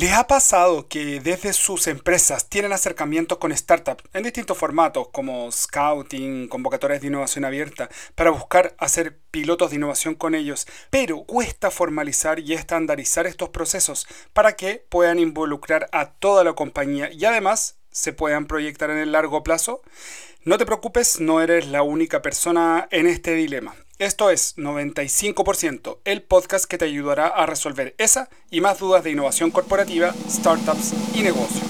¿Les ha pasado que desde sus empresas tienen acercamientos con startups en distintos formatos como scouting, convocatorias de innovación abierta, para buscar hacer pilotos de innovación con ellos, pero cuesta formalizar y estandarizar estos procesos para que puedan involucrar a toda la compañía y además se puedan proyectar en el largo plazo? No te preocupes, no eres la única persona en este dilema. Esto es 95%, el podcast que te ayudará a resolver esa y más dudas de innovación corporativa, startups y negocios.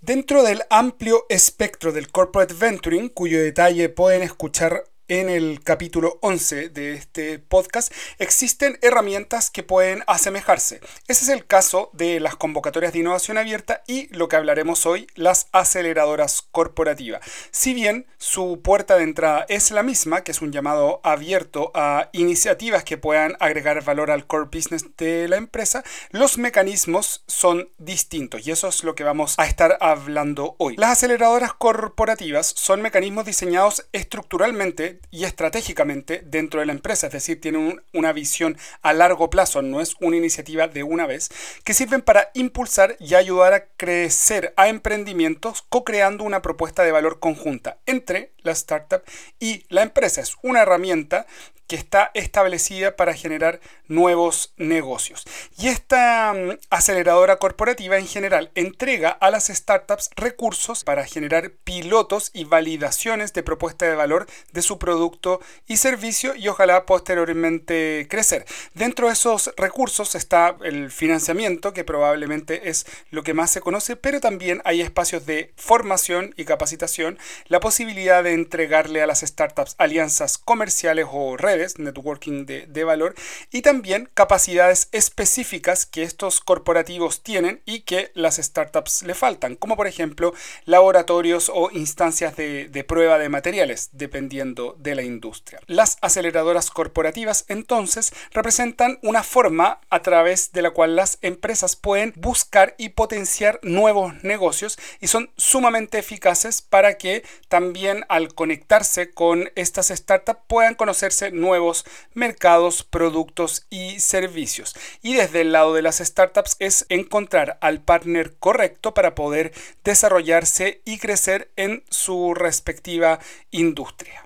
Dentro del amplio espectro del corporate venturing, cuyo detalle pueden escuchar en el capítulo 11 de este podcast, existen herramientas que pueden asemejarse. Ese es el caso de las convocatorias de innovación abierta y lo que hablaremos hoy, las aceleradoras corporativas. Si bien su puerta de entrada es la misma, que es un llamado abierto a iniciativas que puedan agregar valor al core business de la empresa, los mecanismos son distintos y eso es lo que vamos a estar hablando hoy. Las aceleradoras corporativas son mecanismos diseñados estructuralmente y estratégicamente dentro de la empresa, es decir, tienen una visión a largo plazo, no es una iniciativa de una vez, que sirven para impulsar y ayudar a crecer a emprendimientos co-creando una propuesta de valor conjunta entre la startup y la empresa. Es una herramienta que está establecida para generar nuevos negocios. Y esta mm, aceleradora corporativa en general entrega a las startups recursos para generar pilotos y validaciones de propuesta de valor de su producto y servicio y ojalá posteriormente crecer. Dentro de esos recursos está el financiamiento, que probablemente es lo que más se conoce, pero también hay espacios de formación y capacitación, la posibilidad de entregarle a las startups alianzas comerciales o redes networking de, valor, y también capacidades específicas que estos corporativos tienen y que las startups le faltan, como por ejemplo laboratorios o instancias de, de prueba de materiales, dependiendo de la industria. Las aceleradoras corporativas entonces representan una forma a través de la cual las empresas pueden buscar y potenciar nuevos negocios y son sumamente eficaces para que también al conectarse con estas startups puedan conocerse nuevos nuevos mercados, productos y servicios. Y desde el lado de las startups es encontrar al partner correcto para poder desarrollarse y crecer en su respectiva industria.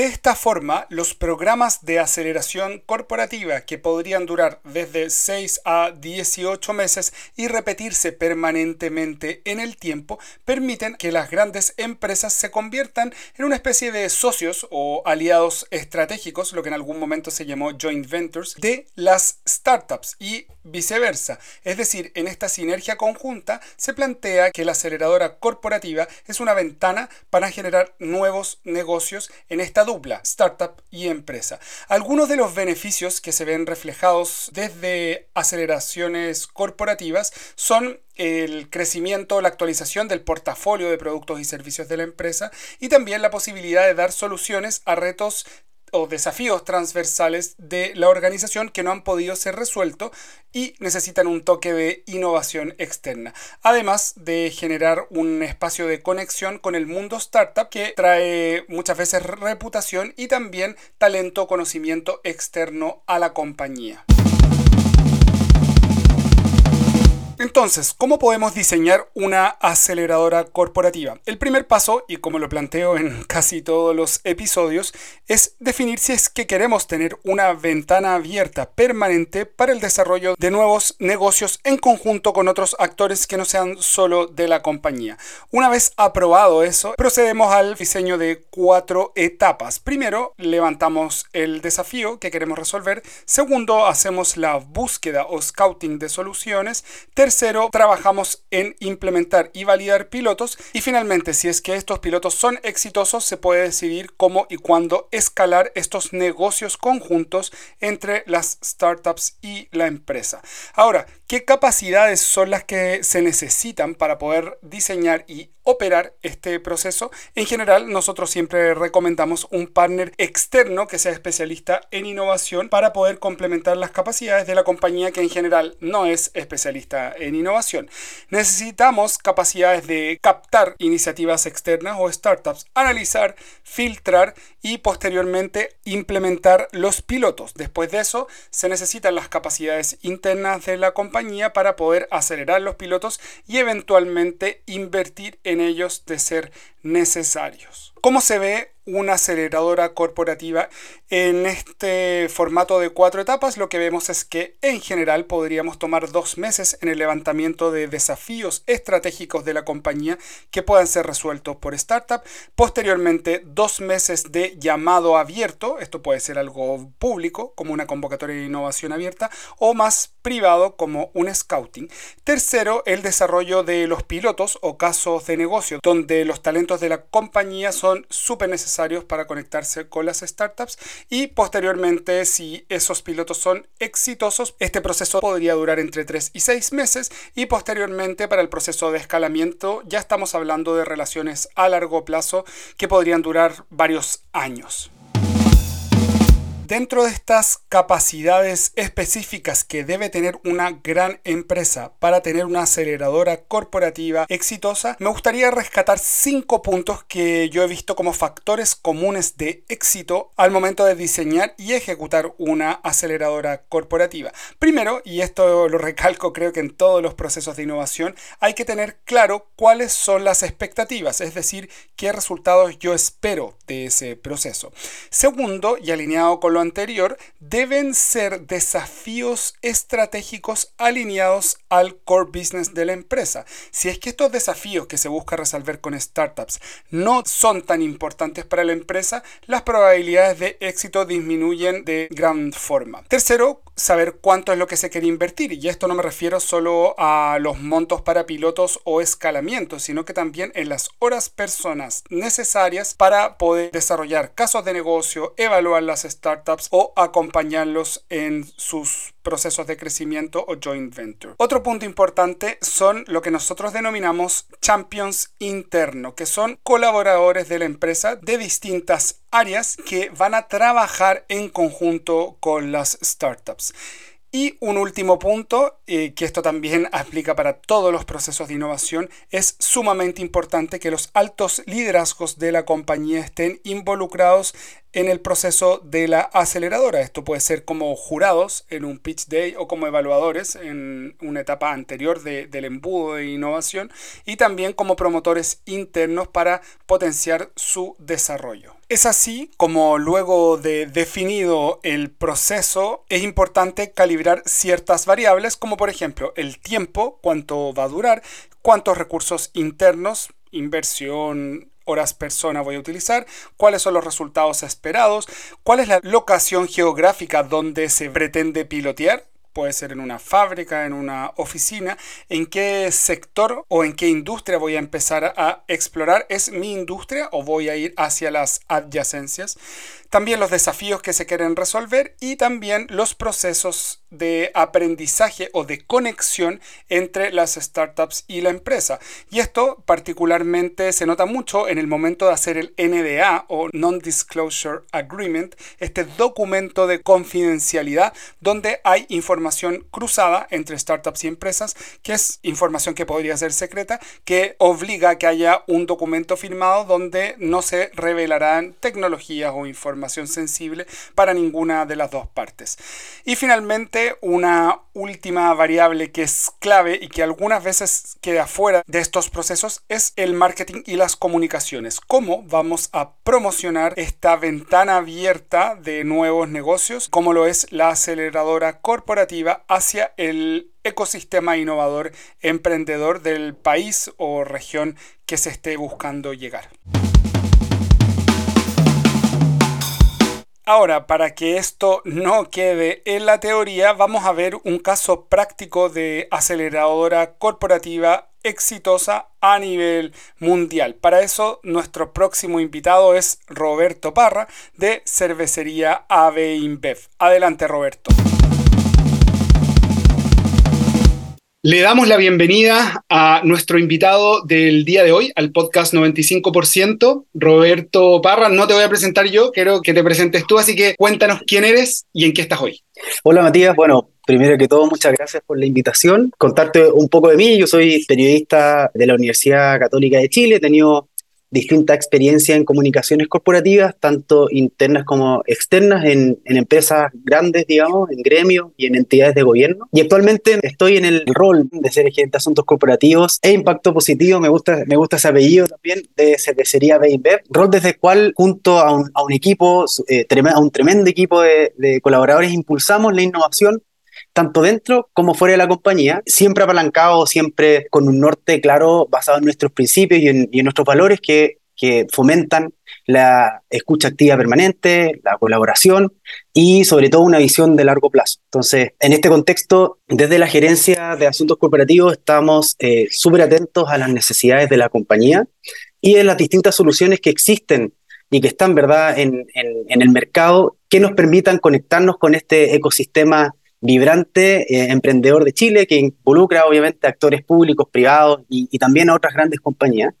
De esta forma, los programas de aceleración corporativa que podrían durar desde 6 a 18 meses y repetirse permanentemente en el tiempo permiten que las grandes empresas se conviertan en una especie de socios o aliados estratégicos, lo que en algún momento se llamó joint ventures, de las startups. Y viceversa. Es decir, en esta sinergia conjunta se plantea que la aceleradora corporativa es una ventana para generar nuevos negocios en esta dupla, startup y empresa. Algunos de los beneficios que se ven reflejados desde aceleraciones corporativas son el crecimiento, la actualización del portafolio de productos y servicios de la empresa y también la posibilidad de dar soluciones a retos o desafíos transversales de la organización que no han podido ser resueltos y necesitan un toque de innovación externa. Además de generar un espacio de conexión con el mundo startup que trae muchas veces reputación y también talento, conocimiento externo a la compañía. Entonces, ¿cómo podemos diseñar una aceleradora corporativa? El primer paso, y como lo planteo en casi todos los episodios, es definir si es que queremos tener una ventana abierta permanente para el desarrollo de nuevos negocios en conjunto con otros actores que no sean solo de la compañía. Una vez aprobado eso, procedemos al diseño de cuatro etapas. Primero, levantamos el desafío que queremos resolver. Segundo, hacemos la búsqueda o scouting de soluciones. Trabajamos en implementar y validar pilotos. Y finalmente, si es que estos pilotos son exitosos, se puede decidir cómo y cuándo escalar estos negocios conjuntos entre las startups y la empresa. Ahora, ¿qué capacidades son las que se necesitan para poder diseñar y operar este proceso. En general, nosotros siempre recomendamos un partner externo que sea especialista en innovación para poder complementar las capacidades de la compañía que en general no es especialista en innovación. Necesitamos capacidades de captar iniciativas externas o startups, analizar, filtrar y posteriormente implementar los pilotos. Después de eso se necesitan las capacidades internas de la compañía para poder acelerar los pilotos y eventualmente invertir en ellos de ser necesarios. ¿Cómo se ve una aceleradora corporativa. En este formato de cuatro etapas lo que vemos es que en general podríamos tomar dos meses en el levantamiento de desafíos estratégicos de la compañía que puedan ser resueltos por startup. Posteriormente dos meses de llamado abierto, esto puede ser algo público como una convocatoria de innovación abierta o más privado como un scouting. Tercero, el desarrollo de los pilotos o casos de negocio donde los talentos de la compañía son súper necesarios para conectarse con las startups y posteriormente si esos pilotos son exitosos este proceso podría durar entre 3 y 6 meses y posteriormente para el proceso de escalamiento ya estamos hablando de relaciones a largo plazo que podrían durar varios años. Dentro de estas capacidades específicas que debe tener una gran empresa para tener una aceleradora corporativa exitosa, me gustaría rescatar cinco puntos que yo he visto como factores comunes de éxito al momento de diseñar y ejecutar una aceleradora corporativa. Primero, y esto lo recalco creo que en todos los procesos de innovación, hay que tener claro cuáles son las expectativas, es decir, qué resultados yo espero de ese proceso. Segundo, y alineado con lo anterior deben ser desafíos estratégicos alineados al core business de la empresa. Si es que estos desafíos que se busca resolver con startups no son tan importantes para la empresa, las probabilidades de éxito disminuyen de gran forma. Tercero, saber cuánto es lo que se quiere invertir. Y esto no me refiero solo a los montos para pilotos o escalamientos, sino que también en las horas personas necesarias para poder desarrollar casos de negocio, evaluar las startups o acompañarlos en sus procesos de crecimiento o joint venture. Otro punto importante son lo que nosotros denominamos champions internos, que son colaboradores de la empresa de distintas áreas que van a trabajar en conjunto con las startups. Y un último punto, eh, que esto también aplica para todos los procesos de innovación, es sumamente importante que los altos liderazgos de la compañía estén involucrados en el proceso de la aceleradora. Esto puede ser como jurados en un pitch day o como evaluadores en una etapa anterior del embudo de innovación y también como promotores internos para potenciar su desarrollo. Es así como luego de definido el proceso es importante calibrar ciertas variables como por ejemplo el tiempo, cuánto va a durar, cuántos recursos internos, inversión, horas persona voy a utilizar, cuáles son los resultados esperados, cuál es la locación geográfica donde se pretende pilotear, puede ser en una fábrica, en una oficina, en qué sector o en qué industria voy a empezar a explorar. ¿Es mi industria o voy a ir hacia las adyacencias? También los desafíos que se quieren resolver y también los procesos de aprendizaje o de conexión entre las startups y la empresa. Y esto particularmente se nota mucho en el momento de hacer el NDA o Non-Disclosure Agreement, este documento de confidencialidad donde hay información cruzada entre startups y empresas, que es información que podría ser secreta, que obliga a que haya un documento firmado donde no se revelarán tecnologías o información sensible para ninguna de las dos partes. Y finalmente, una última variable que es clave y que algunas veces queda fuera de estos procesos es el marketing y las comunicaciones. ¿Cómo vamos a promocionar esta ventana abierta de nuevos negocios, como lo es la aceleradora corporativa hacia el ecosistema innovador emprendedor del país o región que se esté buscando llegar? Ahora, para que esto no quede en la teoría, vamos a ver un caso práctico de aceleradora corporativa exitosa a nivel mundial. Para eso, nuestro próximo invitado es Roberto Parra de Cervecería AB InBev. Adelante, Roberto. Le damos la bienvenida a nuestro invitado del día de hoy, al podcast 95%, Roberto Parra. No te voy a presentar yo, quiero que te presentes tú, así que cuéntanos quién eres y en qué estás hoy. Hola Matías, bueno, primero que todo muchas gracias por la invitación. Contarte un poco de mí, yo soy periodista de la Universidad Católica de Chile, he tenido distinta experiencia en comunicaciones corporativas, tanto internas como externas, en, empresas grandes, digamos, en gremios y en entidades de gobierno. Y actualmente estoy en el rol de ser gerente de asuntos corporativos e impacto positivo, me gusta, me gusta ese apellido también, de cervecería B&B, rol desde el cual junto a un, equipo, eh, a un tremendo equipo de colaboradores, impulsamos la innovación tanto dentro como fuera de la compañía, siempre apalancado, siempre con un norte claro basado en nuestros principios y en, nuestros valores que, que fomentan la escucha activa permanente, la colaboración y sobre todo una visión de largo plazo. Entonces, en este contexto, desde la gerencia de asuntos corporativos estamos eh, súper atentos a las necesidades de la compañía y en las distintas soluciones que existen y que están, ¿verdad?, en, en el mercado que nos permitan conectarnos con este ecosistema vibrante eh, emprendedor de Chile que involucra obviamente a actores públicos, privados y, también a otras grandes compañías.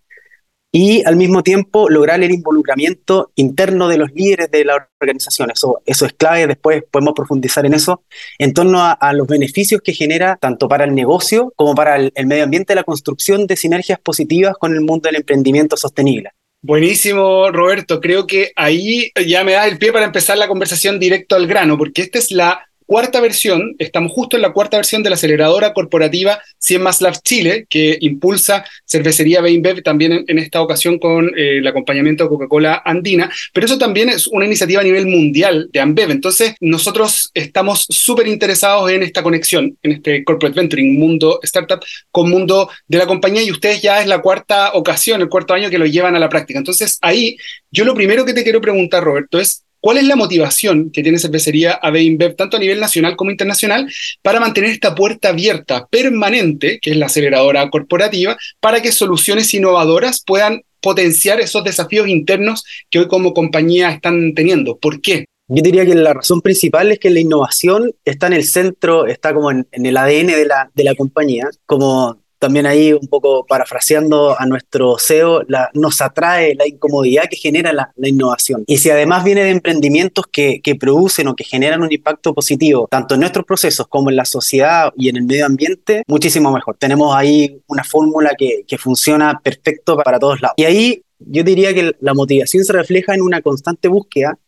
Y al mismo tiempo lograr el involucramiento interno de los líderes de la organización. Eso, eso es clave, después podemos profundizar en eso, en torno a, los beneficios que genera tanto para el negocio como para el, el medio ambiente la construcción de sinergias positivas con el mundo del emprendimiento sostenible. Buenísimo, Roberto. Creo que ahí ya me da el pie para empezar la conversación directo al grano, porque esta es la cuarta versión, estamos justo en la cuarta versión de la aceleradora corporativa 100 Más Labs Chile, que impulsa Cervecería Beinbev también en, esta ocasión con eh, el acompañamiento de Coca-Cola Andina, pero eso también es una iniciativa a nivel mundial de Ambev. Entonces, nosotros estamos súper interesados en esta conexión, en este corporate venturing, mundo startup con mundo de la compañía y ustedes ya es la cuarta ocasión, el cuarto año que lo llevan a la práctica. Entonces, ahí yo lo primero que te quiero preguntar, Roberto, es ¿Cuál es la motivación que tiene Cervecería AB InBev, tanto a nivel nacional como internacional, para mantener esta puerta abierta permanente, que es la aceleradora corporativa, para que soluciones innovadoras puedan potenciar esos desafíos internos que hoy como compañía están teniendo? ¿Por qué? Yo diría que la razón principal es que la innovación está en el centro, está como en, el ADN de la, de la compañía, como también ahí un poco parafraseando a nuestro CEO, la, nos atrae la incomodidad que genera la, innovación. Y si además viene de emprendimientos que, que, producen o que generan un impacto positivo, tanto en nuestros procesos como en la sociedad y en el medio ambiente, muchísimo mejor. Tenemos ahí una fórmula que, que funciona perfecto para todos lados. Y ahí yo diría que la motivación se refleja en una constante búsqueda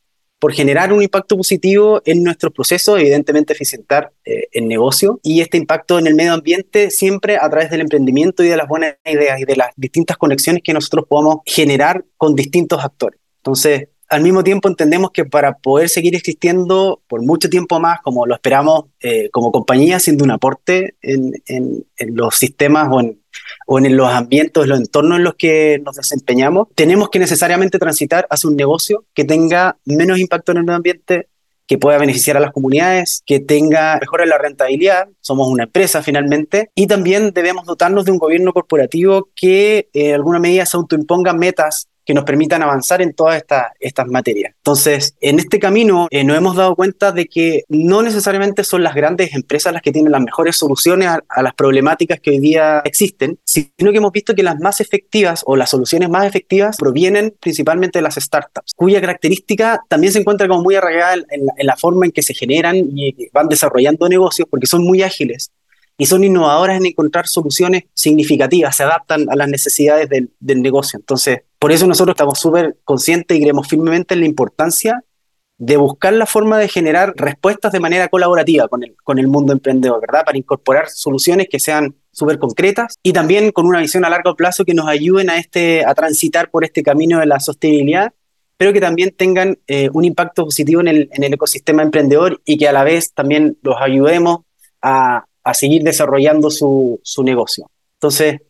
por generar un impacto positivo en nuestros procesos, evidentemente eficientar eh, el negocio y este impacto en el medio ambiente siempre a través del emprendimiento y de las buenas ideas y de las distintas conexiones que nosotros podamos generar con distintos actores. Entonces, al mismo tiempo entendemos que para poder seguir existiendo por mucho tiempo más, como lo esperamos eh, como compañía, siendo un aporte en, en los sistemas o en, o en los ambientes, los entornos en los que nos desempeñamos, tenemos que necesariamente transitar hacia un negocio que tenga menos impacto en el medio ambiente, que pueda beneficiar a las comunidades, que tenga mejora la rentabilidad, somos una empresa finalmente, y también debemos dotarnos de un gobierno corporativo que en alguna medida se autoimponga metas que nos permitan avanzar en todas estas, estas materias. Entonces, en este camino eh, nos hemos dado cuenta de que no necesariamente son las grandes empresas las que tienen las mejores soluciones a, las problemáticas que hoy día existen, sino que hemos visto que las más efectivas o las soluciones más efectivas provienen principalmente de las startups, cuya característica también se encuentra como muy arraigada en la forma en que se generan y van desarrollando negocios porque son muy ágiles y son innovadoras en encontrar soluciones significativas, se adaptan a las necesidades del, negocio. Entonces, por eso nosotros estamos súper conscientes y creemos firmemente en la importancia de buscar la forma de generar respuestas de manera colaborativa con el, con el mundo emprendedor, ¿verdad? Para incorporar soluciones que sean súper concretas y también con una visión a largo plazo que nos ayuden a, este, a transitar por este camino de la sostenibilidad, pero que también tengan eh, un impacto positivo en el, en el ecosistema emprendedor y que a la vez también los ayudemos a, a seguir desarrollando su, su negocio. Entonces,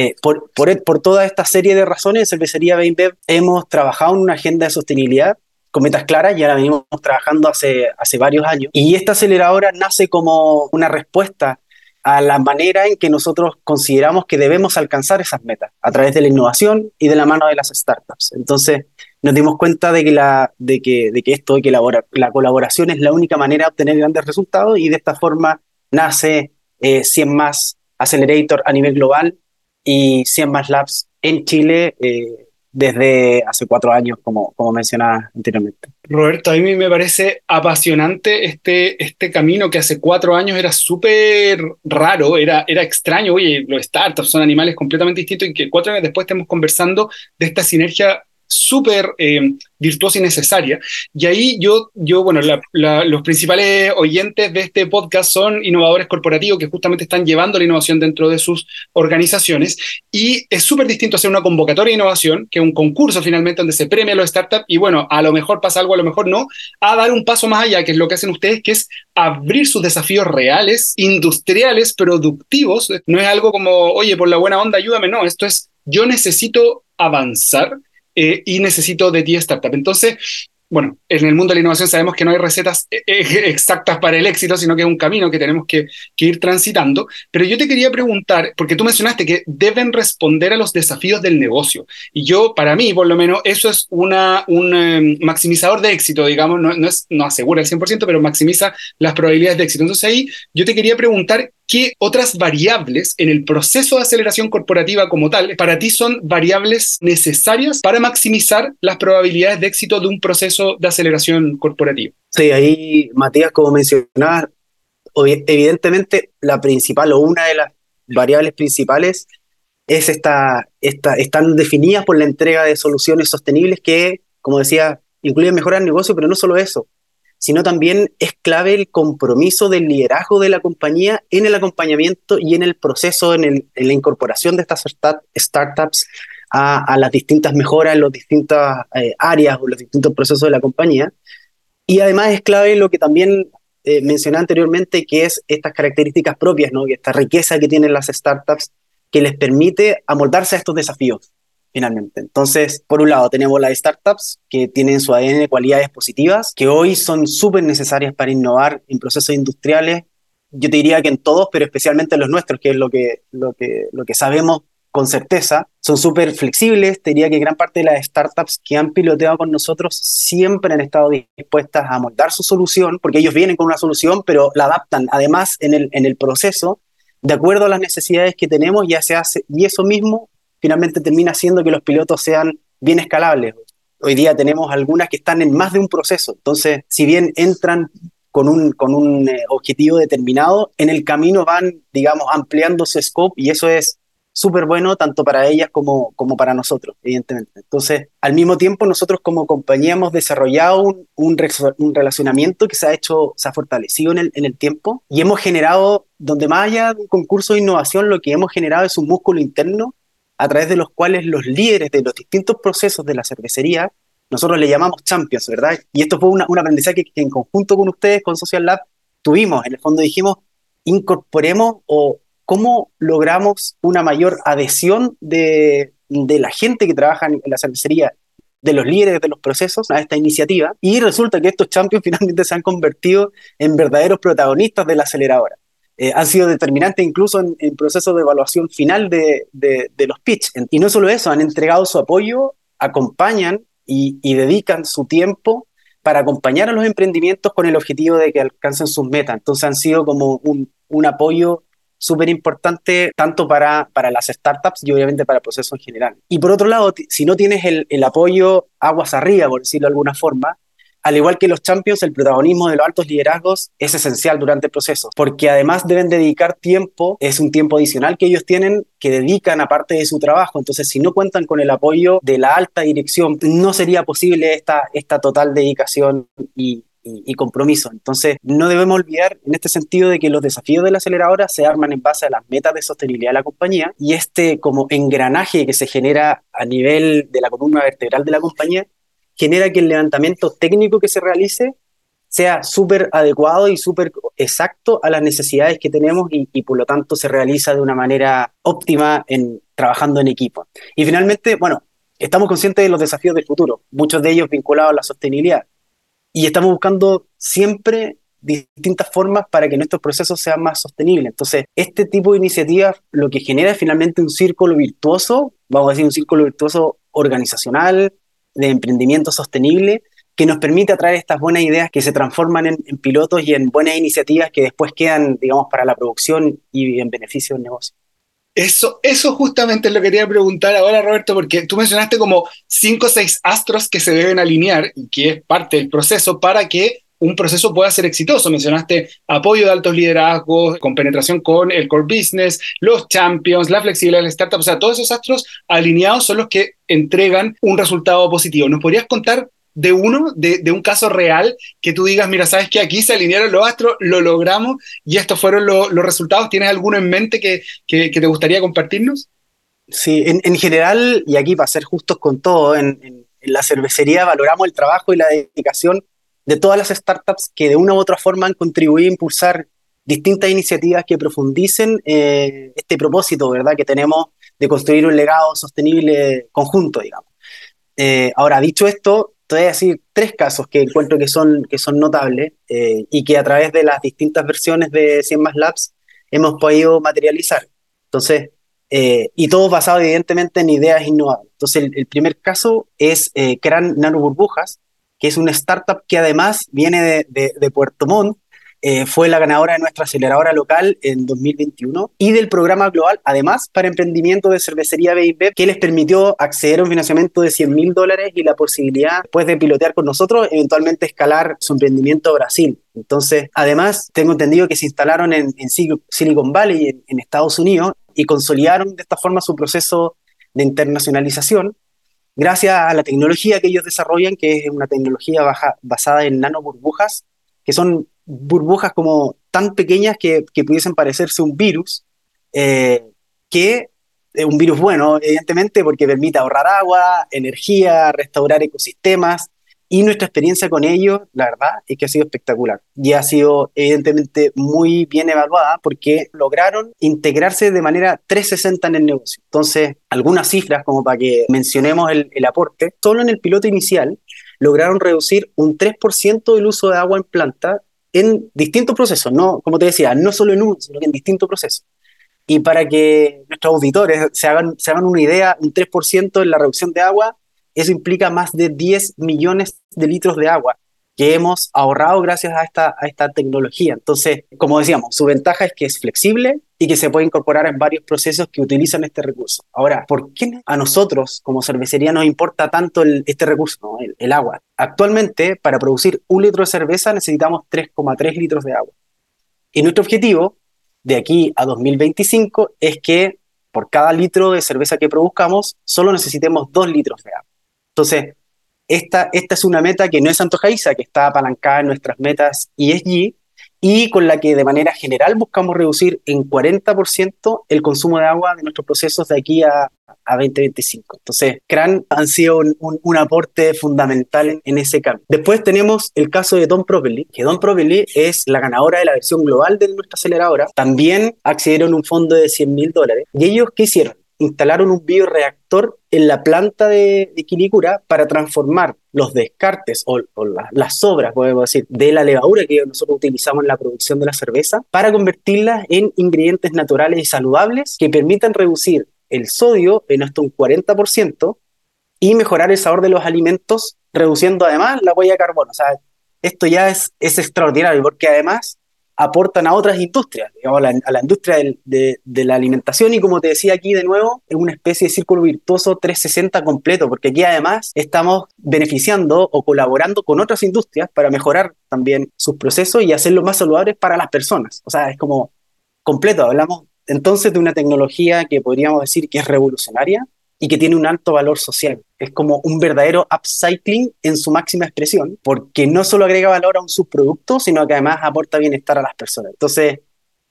eh, por, por, por, toda esta serie de razones, en Cervecería Beinbev hemos trabajado en una agenda de sostenibilidad con metas claras, ya la venimos trabajando hace, hace varios años. Y esta aceleradora nace como una respuesta a la manera en que nosotros consideramos que debemos alcanzar esas metas, a través de la innovación y de la mano de las startups. Entonces, nos dimos cuenta de que, la, de que, de que esto, y que la, la colaboración es la única manera de obtener grandes resultados y de esta forma nace 100 eh, más Accelerator a nivel global y 100 más Labs en Chile, eh, desde hace cuatro años, como, como mencionaba anteriormente. Roberto, a mí me parece apasionante este, este camino que hace cuatro años era súper raro, era, era extraño. Oye, los startups son animales completamente distintos y que cuatro años después estemos conversando de esta sinergia súper eh, virtuosa y necesaria. Y ahí yo, yo bueno, los principales oyentes de este podcast son innovadores corporativos que justamente están llevando la innovación dentro de sus organizaciones. Y es súper distinto hacer una convocatoria de innovación, que un concurso finalmente donde se premia a los startups y bueno, a lo mejor pasa algo, a lo mejor no, a dar un paso más allá, que es lo que hacen ustedes, que es abrir sus desafíos reales, industriales, productivos. No es algo como, oye, por la buena onda, ayúdame, no, esto es, yo necesito avanzar eh, y necesito de ti startup. Entonces, bueno, en el mundo de la innovación sabemos que no hay recetas eh, eh, exactas para el éxito, sino que es un camino que tenemos que, ir transitando. Pero yo te quería preguntar, porque tú mencionaste que deben responder a los desafíos del negocio. Y yo, para mí, por lo menos, eso es una, un em, maximizador de éxito, digamos, no, no asegura el 100%, pero maximiza las probabilidades de éxito. Entonces ahí yo te quería preguntar ¿qué otras variables en el proceso de aceleración corporativa como tal para ti son variables necesarias para maximizar las probabilidades de éxito de un proceso de aceleración corporativa? Sí, ahí Matías, como mencionabas, evidentemente la principal o una de las variables principales es esta, esta, están definidas por la entrega de soluciones sostenibles que, como decía, incluyen mejorar el negocio, pero no solo eso, sino también es clave el compromiso del liderazgo de la compañía en el acompañamiento y en el proceso, en, la incorporación de estas startups a, las distintas mejoras en las distintas eh, áreas o los distintos procesos de la compañía. Y además es clave lo que también eh, mencioné anteriormente, que es estas características propias, ¿no? esta riqueza que tienen las startups que les permite amoldarse a estos desafíos finalmente. Entonces, por un lado, tenemos las startups que tienen su ADN de cualidades positivas, que hoy son súper necesarias para innovar en procesos industriales. Yo te diría que en todos, pero especialmente en los nuestros, que es lo que, lo que, lo que sabemos con certeza. Son súper flexibles. Te diría que gran parte de las startups que han piloteado con nosotros siempre han estado dispuestas a moldar su solución, porque ellos vienen con una solución, pero la adaptan además en el, en el proceso de acuerdo a las necesidades que tenemos, ya se hace, y eso mismo finalmente termina haciendo que los pilotos sean bien escalables. Hoy día tenemos algunas que están en más de un proceso, entonces si bien entran con un, con un eh, objetivo determinado, en el camino van, digamos, ampliando su scope y eso es súper bueno tanto para ellas como, como para nosotros, evidentemente. Entonces, al mismo tiempo, nosotros como compañía hemos desarrollado un, un, un relacionamiento que se ha hecho, se ha fortalecido en el, en el tiempo y hemos generado, donde más allá de un concurso de innovación, lo que hemos generado es un músculo interno a través de los cuales los líderes de los distintos procesos de la cervecería, nosotros le llamamos champions, ¿verdad? Y esto fue un aprendizaje que, en conjunto con ustedes, con Social Lab, tuvimos. En el fondo dijimos, incorporemos o cómo logramos una mayor adhesión de, de la gente que trabaja en la cervecería de los líderes de los procesos a esta iniciativa y resulta que estos champions finalmente se han convertido en verdaderos protagonistas de la aceleradora. Eh, han sido determinantes incluso en el proceso de evaluación final de, los pitch. Y no solo eso, han entregado su apoyo, acompañan y, dedican su tiempo para acompañar a los emprendimientos con el objetivo de que alcancen sus metas. Entonces han sido como un, apoyo súper importante tanto para, para las startups y obviamente para el proceso en general. Y por otro lado, si no tienes el, el apoyo aguas arriba, por decirlo de alguna forma, al igual que los champions, el protagonismo de los altos liderazgos es esencial durante el proceso, porque además deben dedicar tiempo, es un tiempo adicional que ellos tienen que dedican aparte de su trabajo. Entonces, si no cuentan con el apoyo de la alta dirección, no sería posible esta, esta total dedicación y, y, compromiso. Entonces, no debemos olvidar en este sentido de que los desafíos de la aceleradora se arman en base a las metas de sostenibilidad de la compañía y este como engranaje que se genera a nivel de la columna vertebral de la compañía genera que el levantamiento técnico que se realice sea súper adecuado y súper exacto a las necesidades que tenemos y, por lo tanto se realiza de una manera óptima en trabajando en equipo. Y finalmente, bueno, estamos conscientes de los desafíos del futuro, muchos de ellos vinculados a la sostenibilidad. Y estamos buscando siempre distintas formas para que nuestros procesos sean más sostenibles. Entonces, este tipo de iniciativas lo que genera es finalmente un círculo virtuoso, vamos a decir un círculo virtuoso organizacional, de emprendimiento sostenible que nos permite atraer estas buenas ideas que se transforman en, pilotos y en buenas iniciativas que después quedan, digamos, para la producción y en beneficio del negocio. Eso, eso justamente lo que quería preguntar ahora, Roberto, porque tú mencionaste como cinco o seis astros que se deben alinear y que es parte del proceso para que un proceso pueda ser exitoso. Mencionaste apoyo de altos liderazgos, con penetración con el core business, los champions, la flexibilidad de startup, o sea, todos esos astros alineados son los que entregan un resultado positivo. ¿Nos podrías contar de uno, de, un caso real, que tú digas, mira, sabes que aquí se alinearon los astros, lo logramos y estos fueron los resultados? ¿Tienes alguno en mente que, te gustaría compartirnos? Sí, en, general, y aquí para ser justos con todo, en la cervecería valoramos el trabajo y la dedicación de todas las startups que de una u otra forma han contribuido a impulsar distintas iniciativas que profundicen eh, este propósito, ¿verdad?, que tenemos de construir un legado sostenible conjunto, digamos. Eh, ahora, dicho esto, te voy a decir tres casos que encuentro que son, que son notables eh, y que a través de las distintas versiones de 100 más Labs hemos podido materializar. Entonces, y todo basado evidentemente en ideas innovadoras. Entonces, el, primer caso es crear nanoburbujas, que es una startup que además viene de, Puerto Montt, eh, fue la ganadora de nuestra aceleradora local en 2021 y del programa global, además, para emprendimiento de cervecería B&B, que les permitió acceder a un financiamiento de 100 mil dólares y la posibilidad, después de pilotear con nosotros, eventualmente escalar su emprendimiento a Brasil. Entonces, además, tengo entendido que se instalaron en, Silicon Valley, en Estados Unidos, y consolidaron de esta forma su proceso de internacionalización gracias a la tecnología que ellos desarrollan, que es una tecnología basada en nanoburbujas, que son burbujas como tan pequeñas que, pudiesen parecerse un virus, eh, que es un virus bueno, evidentemente, porque permite ahorrar agua, energía, restaurar ecosistemas, y nuestra experiencia con ellos, la verdad, es que ha sido espectacular. Y ha sido evidentemente muy bien evaluada porque lograron integrarse de manera 360 en el negocio. Entonces, algunas cifras como para que mencionemos el, aporte. Solo en el piloto inicial lograron reducir un 3% del uso de agua en planta en distintos procesos, no, como te decía, no solo en uno, sino que en distintos procesos. Y para que nuestros auditores se hagan, se hagan una idea, un 3% en la reducción de agua eso implica más de 10 millones de litros de agua que hemos ahorrado gracias a esta, a esta tecnología. Entonces, como decíamos, su ventaja es que es flexible y que se puede incorporar en varios procesos que utilizan este recurso. Ahora, ¿por qué a nosotros como cervecería nos importa tanto este recurso, el, agua? Actualmente, para producir un litro de cerveza necesitamos 3,3 litros de agua. Y nuestro objetivo de aquí a 2025 es que por cada litro de cerveza que produzcamos, solo necesitemos 2 litros de agua. Entonces, esta, esta es una meta que no es antojadiza, que está apalancada en nuestras metas ESG y con la que de manera general buscamos reducir en 40% el consumo de agua de nuestros procesos de aquí a, a 2025. Entonces, CRAN han sido un, aporte fundamental en, ese cambio. Después tenemos el caso de Don Properly, que Don Properly es la ganadora de la versión global de nuestra aceleradora. También accedieron a un fondo de 100 mil dólares. ¿Y ellos qué hicieron? Instalaron un bioreactor en la planta de, Quilicura para transformar los descartes o, las sobras, podemos decir, de la levadura que nosotros utilizamos en la producción de la cerveza para convertirlas en ingredientes naturales y saludables que permitan reducir el sodio en hasta un 40% y mejorar el sabor de los alimentos, reduciendo además la huella de carbono. O sea, esto ya es, es extraordinario porque además aportan a otras industrias, digamos, a la, industria de, la alimentación y como te decía aquí de nuevo, es una especie de círculo virtuoso 360 completo, porque aquí además estamos beneficiando o colaborando con otras industrias para mejorar también sus procesos y hacerlos más saludables para las personas. O sea, es como completo, hablamos entonces de una tecnología que podríamos decir que es revolucionaria, y que tiene un alto valor social. Es como un verdadero upcycling en su máxima expresión, porque no solo agrega valor a un subproducto, sino que además aporta bienestar a las personas. Entonces,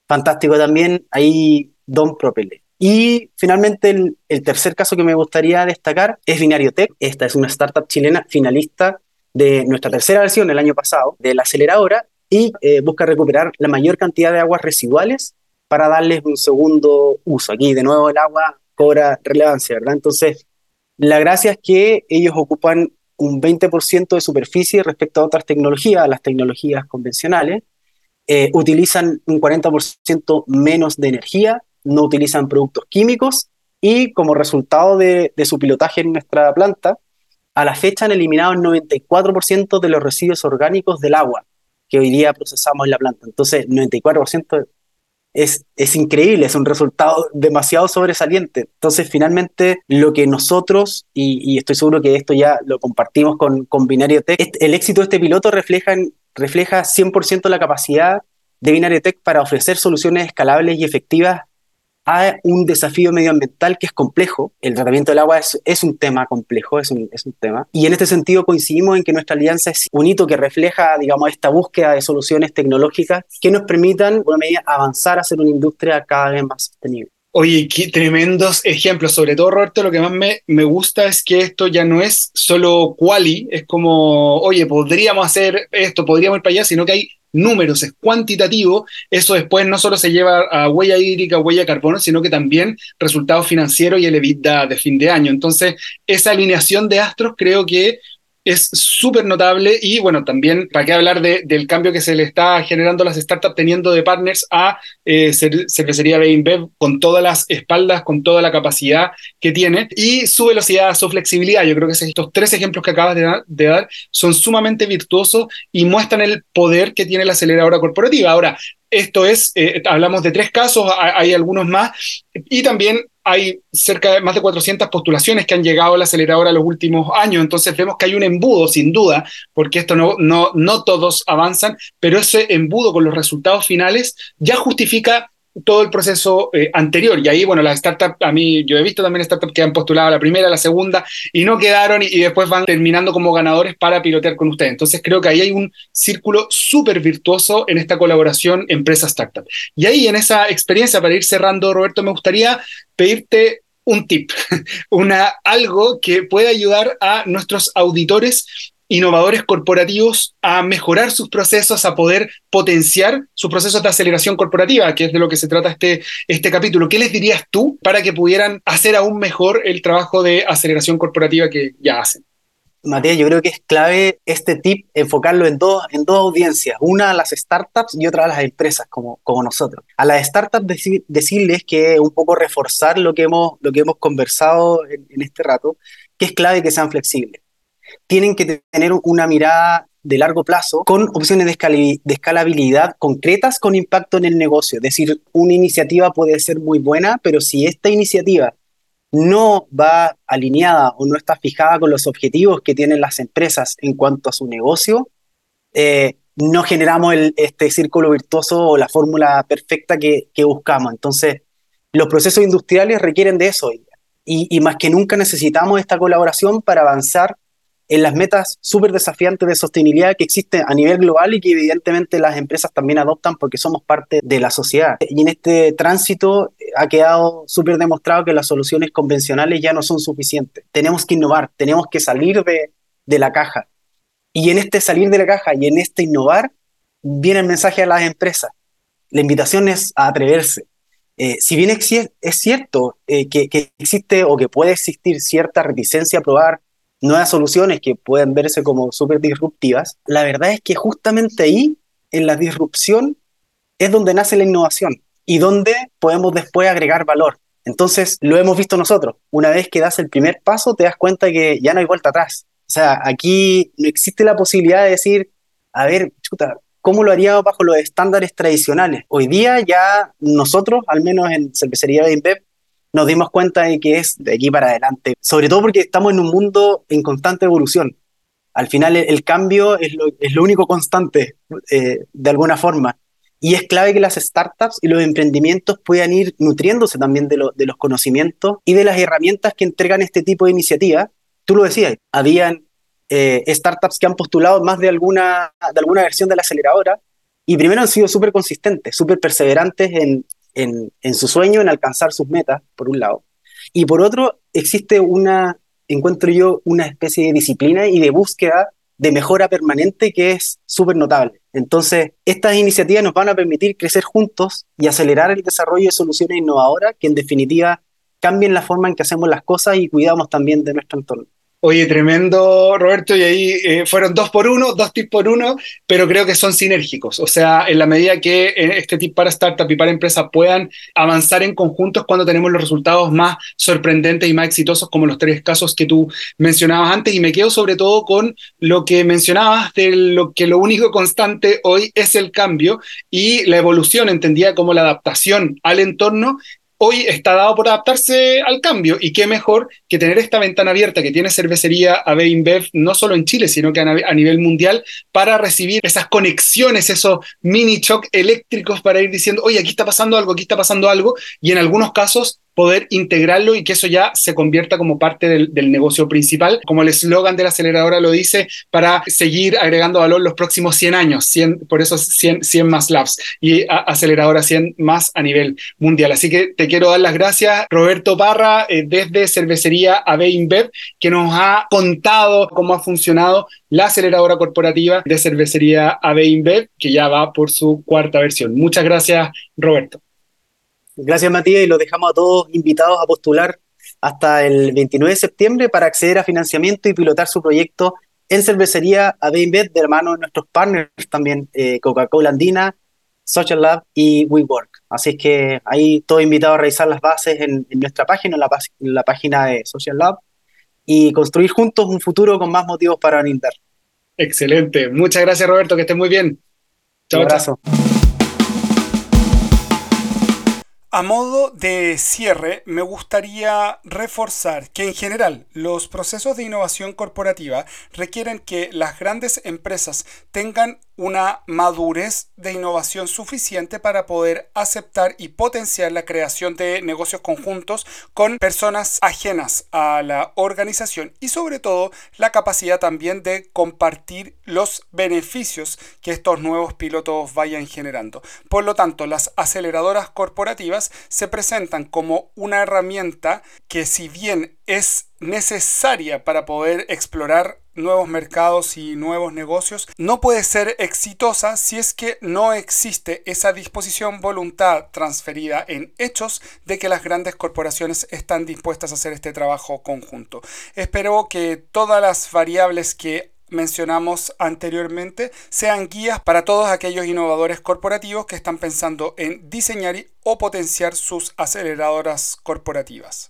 fantástico también ahí Don Propele. Y finalmente el, tercer caso que me gustaría destacar es Binario Tech. Esta es una startup chilena finalista de nuestra tercera versión el año pasado de la aceleradora y eh, busca recuperar la mayor cantidad de aguas residuales para darles un segundo uso. Aquí de nuevo el agua cobra relevancia, ¿verdad? Entonces, la gracia es que ellos ocupan un 20% de superficie respecto a otras tecnologías, las tecnologías convencionales, eh, utilizan un 40% menos de energía, no utilizan productos químicos y como resultado de, de su pilotaje en nuestra planta, a la fecha han eliminado el 94% de los residuos orgánicos del agua que hoy día procesamos en la planta. Entonces, 94% es, es increíble, es un resultado demasiado sobresaliente. Entonces, finalmente, lo que nosotros, y, estoy seguro que esto ya lo compartimos con, con Binario Tech, el éxito de este piloto refleja, refleja 100% la capacidad de Binario Tech para ofrecer soluciones escalables y efectivas a un desafío medioambiental que es complejo. El tratamiento del agua es, un tema complejo, es un, es un, tema. Y en este sentido coincidimos en que nuestra alianza es un hito que refleja, digamos, esta búsqueda de soluciones tecnológicas que nos permitan, por medida, avanzar hacia una industria cada vez más sostenible. Oye, qué tremendos ejemplos. Sobre todo, Roberto, lo que más me, me, gusta es que esto ya no es solo quali, es como, oye, podríamos hacer esto, podríamos ir para allá, sino que hay números, es cuantitativo, eso después no solo se lleva a huella hídrica, huella de carbono, sino que también resultados financieros y el EBITDA de fin de año. Entonces, esa alineación de astros creo que es súper notable y bueno, también para qué hablar del cambio que se le está generando a las startups teniendo de partners a eh, cervecería Bev con todas las espaldas, con toda la capacidad que tiene y su velocidad, su flexibilidad. Yo creo que estos tres ejemplos que acabas de, dar son sumamente virtuosos y muestran el poder que tiene la aceleradora corporativa. Ahora, esto es, eh, hablamos de tres casos, hay algunos más, y también hay cerca de más de 400 postulaciones que han llegado a la aceleradora en los últimos años, entonces vemos que hay un embudo, sin duda, porque esto no, no, no todos avanzan, pero ese embudo con los resultados finales ya justifica todo el proceso eh, anterior. Y ahí, bueno, las startups, a mí, yo he visto también startups que han postulado la primera, la segunda, y no quedaron y, después van terminando como ganadores para pilotear con ustedes. Entonces creo que ahí hay un círculo súper virtuoso en esta colaboración empresa-startup. Y ahí en esa experiencia, para ir cerrando, Roberto, me gustaría pedirte un tip, una, algo que pueda ayudar a nuestros auditores innovadores corporativos a mejorar sus procesos, a poder potenciar sus procesos de aceleración corporativa, que es de lo que se trata este, este capítulo. ¿Qué les dirías tú para que pudieran hacer aún mejor el trabajo de aceleración corporativa que ya hacen? Matías, yo creo que es clave este tip enfocarlo en dos, en dos audiencias, una a las startups y otra a las empresas como, como nosotros. A las startups decirles que un poco reforzar lo que hemos, lo que hemos conversado en, en este rato, que es clave que sean flexibles tienen que tener una mirada de largo plazo con opciones de, escalabilidad concretas con impacto en el negocio. Es decir, una iniciativa puede ser muy buena, pero si esta iniciativa no va alineada o no está fijada con los objetivos que tienen las empresas en cuanto a su negocio, eh, no generamos este círculo virtuoso o la fórmula perfecta que, buscamos. Entonces, los procesos industriales requieren de eso. Y, y más que nunca necesitamos esta colaboración para avanzar en las metas súper desafiantes de sostenibilidad que existen a nivel global y que evidentemente las empresas también adoptan porque somos parte de la sociedad. Y en este tránsito eh, ha quedado súper demostrado que las soluciones convencionales ya no son suficientes. Tenemos que innovar, tenemos que salir de, de la caja. Y en este salir de la caja y en este innovar viene el mensaje a las empresas. La invitación es a atreverse. Eh, si bien es, cierto eh, que, que, existe o que puede existir cierta reticencia a probar nuevas soluciones que pueden verse como súper disruptivas, la verdad es que justamente ahí, en la disrupción, es donde nace la innovación y donde podemos después agregar valor. Entonces, lo hemos visto nosotros. Una vez que das el primer paso, te das cuenta que ya no hay vuelta atrás. O sea, aquí no existe la posibilidad de decir, a ver, chuta, ¿cómo lo haríamos bajo los estándares tradicionales? Hoy día ya nosotros, al menos en Cervecería de nos dimos cuenta de que es de aquí para adelante, sobre todo porque estamos en un mundo en constante evolución. Al final el, cambio es lo, único constante, eh, de alguna forma. Y es clave que las startups y los emprendimientos puedan ir nutriéndose también de, de los conocimientos y de las herramientas que entregan este tipo de iniciativas. Tú lo decías, habían eh, startups que han postulado más de alguna, de alguna versión de la aceleradora y primero han sido súper consistentes, súper perseverantes en, en, su sueño, en alcanzar sus metas, por un lado. Y por otro, existe una, encuentro yo, una especie de disciplina y de búsqueda de mejora permanente que es súper notable. Entonces, estas iniciativas nos van a permitir crecer juntos y acelerar el desarrollo de soluciones innovadoras que en definitiva cambien la forma en que hacemos las cosas y cuidamos también de nuestro entorno. Oye, tremendo, Roberto, y ahí eh, fueron dos por uno, dos tips por uno, pero creo que son sinérgicos. O sea, en la medida que eh, este tip para startup y para empresa puedan avanzar en conjuntos cuando tenemos los resultados más sorprendentes y más exitosos, como los tres casos que tú mencionabas antes, y me quedo sobre todo con lo que mencionabas de lo que lo único constante hoy es el cambio y la evolución, entendida como la adaptación al entorno hoy está dado por adaptarse al cambio. Y qué mejor que tener esta ventana abierta que tiene cervecería AB InBev, no solo en Chile, sino que a, nivel mundial, para recibir esas conexiones, esos mini shock eléctricos para ir diciendo, oye, aquí está pasando algo, aquí está pasando algo. Y en algunos casos poder integrarlo y que eso ya se convierta como parte del, negocio principal, como el eslogan de la aceleradora lo dice, para seguir agregando valor los próximos 100 años, 100, por eso 100, 100 más labs y aceleradora 100 más a nivel mundial. Así que te quiero dar las gracias, Roberto Parra, eh, desde Cervecería AB InBev, que nos ha contado cómo ha funcionado la aceleradora corporativa de Cervecería AB InBev, que ya va por su cuarta versión. Muchas gracias, Roberto. Gracias, Matías, y los dejamos a todos invitados a postular hasta el 29 de septiembre para acceder a financiamiento y pilotar su proyecto en cervecería a de de mano de nuestros partners también, eh, Coca-Cola Andina, Social Lab y WeWork. Así es que ahí todos invitados a revisar las bases en, nuestra página, en la, página de Social Lab, y construir juntos un futuro con más motivos para brindar. Excelente. Muchas gracias, Roberto. Que estés muy bien. Chao, Un abrazo. A modo de cierre, me gustaría reforzar que en general los procesos de innovación corporativa requieren que las grandes empresas tengan una madurez de innovación suficiente para poder aceptar y potenciar la creación de negocios conjuntos con personas ajenas a la organización y sobre todo la capacidad también de compartir los beneficios que estos nuevos pilotos vayan generando. Por lo tanto, las aceleradoras corporativas se presentan como una herramienta que si bien es necesaria para poder explorar nuevos mercados y nuevos negocios, no puede ser exitosa si es que no existe esa disposición, voluntad transferida en hechos de que las grandes corporaciones están dispuestas a hacer este trabajo conjunto. Espero que todas las variables que mencionamos anteriormente sean guías para todos aquellos innovadores corporativos que están pensando en diseñar o potenciar sus aceleradoras corporativas.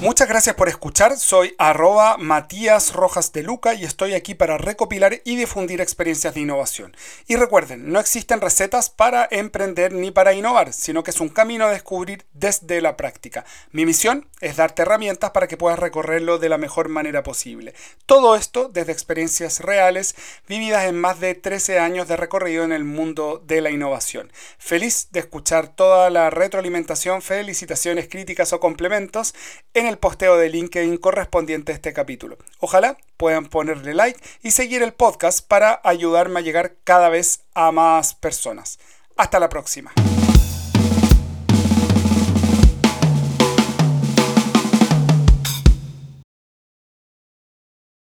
Muchas gracias por escuchar, soy arroba Matías Rojas de Luca y estoy aquí para recopilar y difundir experiencias de innovación. Y recuerden, no existen recetas para emprender ni para innovar, sino que es un camino a descubrir desde la práctica. Mi misión es darte herramientas para que puedas recorrerlo de la mejor manera posible. Todo esto desde experiencias reales vividas en más de 13 años de recorrido en el mundo de la innovación. Feliz de escuchar toda la retroalimentación, felicitaciones, críticas o complementos en el posteo de LinkedIn correspondiente a este capítulo. Ojalá puedan ponerle like y seguir el podcast para ayudarme a llegar cada vez a más personas. Hasta la próxima.